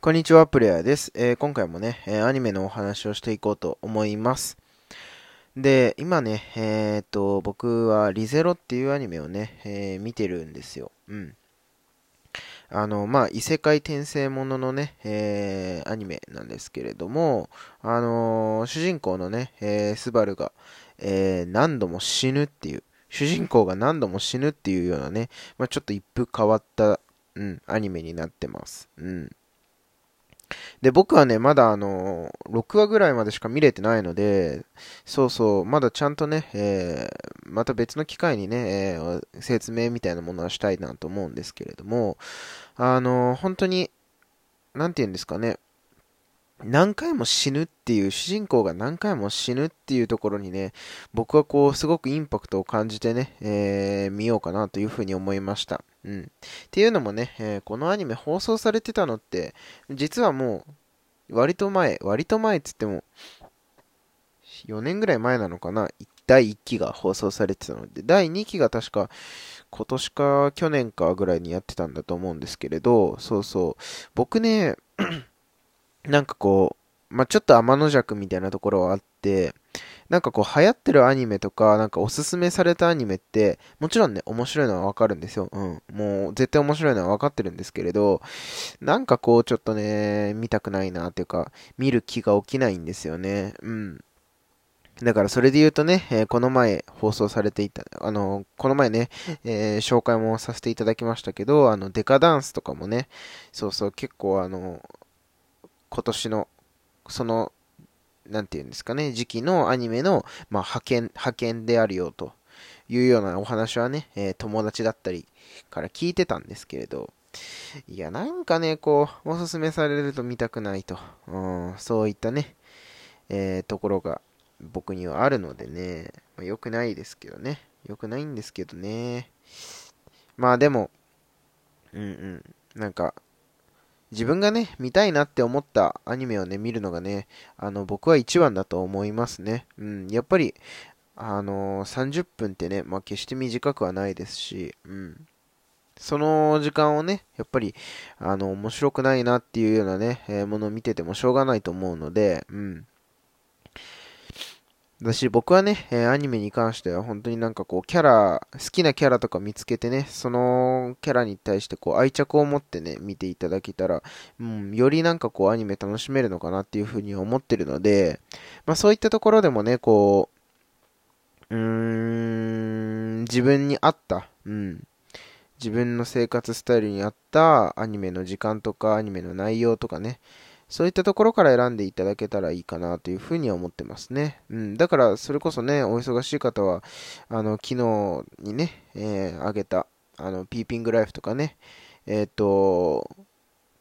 こんにちは、プレイヤーです。えー、今回もね、え、アニメのお話をしていこうと思います。で、今ね、えー、っと、僕はリゼロっていうアニメをね、えー、見てるんですよ。うん。あの、まあ、異世界転生もののね、えー、アニメなんですけれども、あの、主人公のね、え、スバルが、え、何度も死ぬっていう、主人公が何度も死ぬっていうようなね、まあ、ちょっと一風変わった、うん、アニメになってます。うん。で、僕はね、まだあの、6話ぐらいまでしか見れてないので、そうそう、まだちゃんとね、えー、また別の機会にね、えー、説明みたいなものはしたいなと思うんですけれども、あの、本当に、なんて言うんですかね、何回も死ぬっていう、主人公が何回も死ぬっていうところにね、僕はこう、すごくインパクトを感じてね、えー、見ようかなというふうに思いました。うん。っていうのもね、えー、このアニメ放送されてたのって、実はもう、割と前、割と前って言っても、4年ぐらい前なのかな、第1期が放送されてたので、第2期が確か、今年か去年かぐらいにやってたんだと思うんですけれど、そうそう、僕ね、なんかこう、まあ、ちょっと天の弱みたいなところはあって、なんかこう流行ってるアニメとか、なんかおすすめされたアニメって、もちろんね、面白いのはわかるんですよ。うん。もう絶対面白いのはわかってるんですけれど、なんかこうちょっとね、見たくないなっていうか、見る気が起きないんですよね。うん。だからそれで言うとね、えー、この前放送されていた、あの、この前ね、えー、紹介もさせていただきましたけど、あの、デカダンスとかもね、そうそう、結構あの、今年の、その、なんていうんですかね、時期のアニメの、まあ、派遣、派遣であるよというようなお話はね、えー、友達だったりから聞いてたんですけれど、いや、なんかね、こう、おすすめされると見たくないと、うん、そういったね、えー、ところが僕にはあるのでね、まあ、良くないですけどね、良くないんですけどね、まあでも、うんうん、なんか、自分がね、見たいなって思ったアニメをね、見るのがね、あの、僕は一番だと思いますね。うん、やっぱり、あのー、30分ってね、まあ、決して短くはないですし、うん。その時間をね、やっぱり、あの、面白くないなっていうようなね、えー、ものを見ててもしょうがないと思うので、うん。だし、僕はね、えー、アニメに関しては本当になんかこう、キャラ、好きなキャラとか見つけてね、そのキャラに対してこう、愛着を持ってね、見ていただけたら、うん、よりなんかこう、アニメ楽しめるのかなっていうふうに思ってるので、まあそういったところでもね、こう、うーん、自分に合った、うん、自分の生活スタイルに合ったアニメの時間とか、アニメの内容とかね、そういったところから選んでいただけたらいいかなというふうには思ってますね。うん。だから、それこそね、お忙しい方は、あの、昨日にね、えー、あげた、あの、ピーピングライフとかね、えっ、ー、と、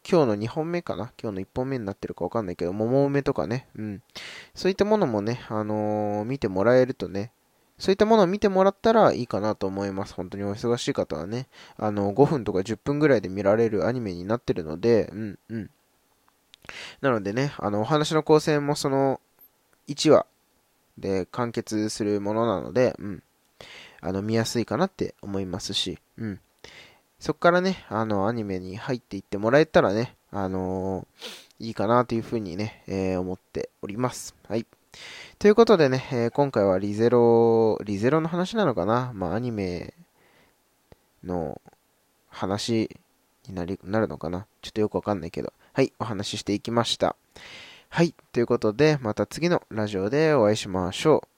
今日の2本目かな？今日の1本目になってるかわかんないけど、桃梅とかね、うん。そういったものもね、あのー、見てもらえるとね、そういったものを見てもらったらいいかなと思います。本当にお忙しい方はね、あの、5分とか10分ぐらいで見られるアニメになってるので、うん、うん。なのでね、あの、お話の構成もその1話で完結するものなので、うん。あの、見やすいかなって思いますし、うん。そっからね、あの、アニメに入っていってもらえたらね、あのー、いいかなというふうにね、えー、思っております。はい。ということでね、えー、今回はリゼロ、リゼロの話なのかな？まあ、アニメの話になり、なるのかな？ちょっとよくわかんないけど。はい、お話ししていきました。はい、ということで、また次のラジオでお会いしましょう。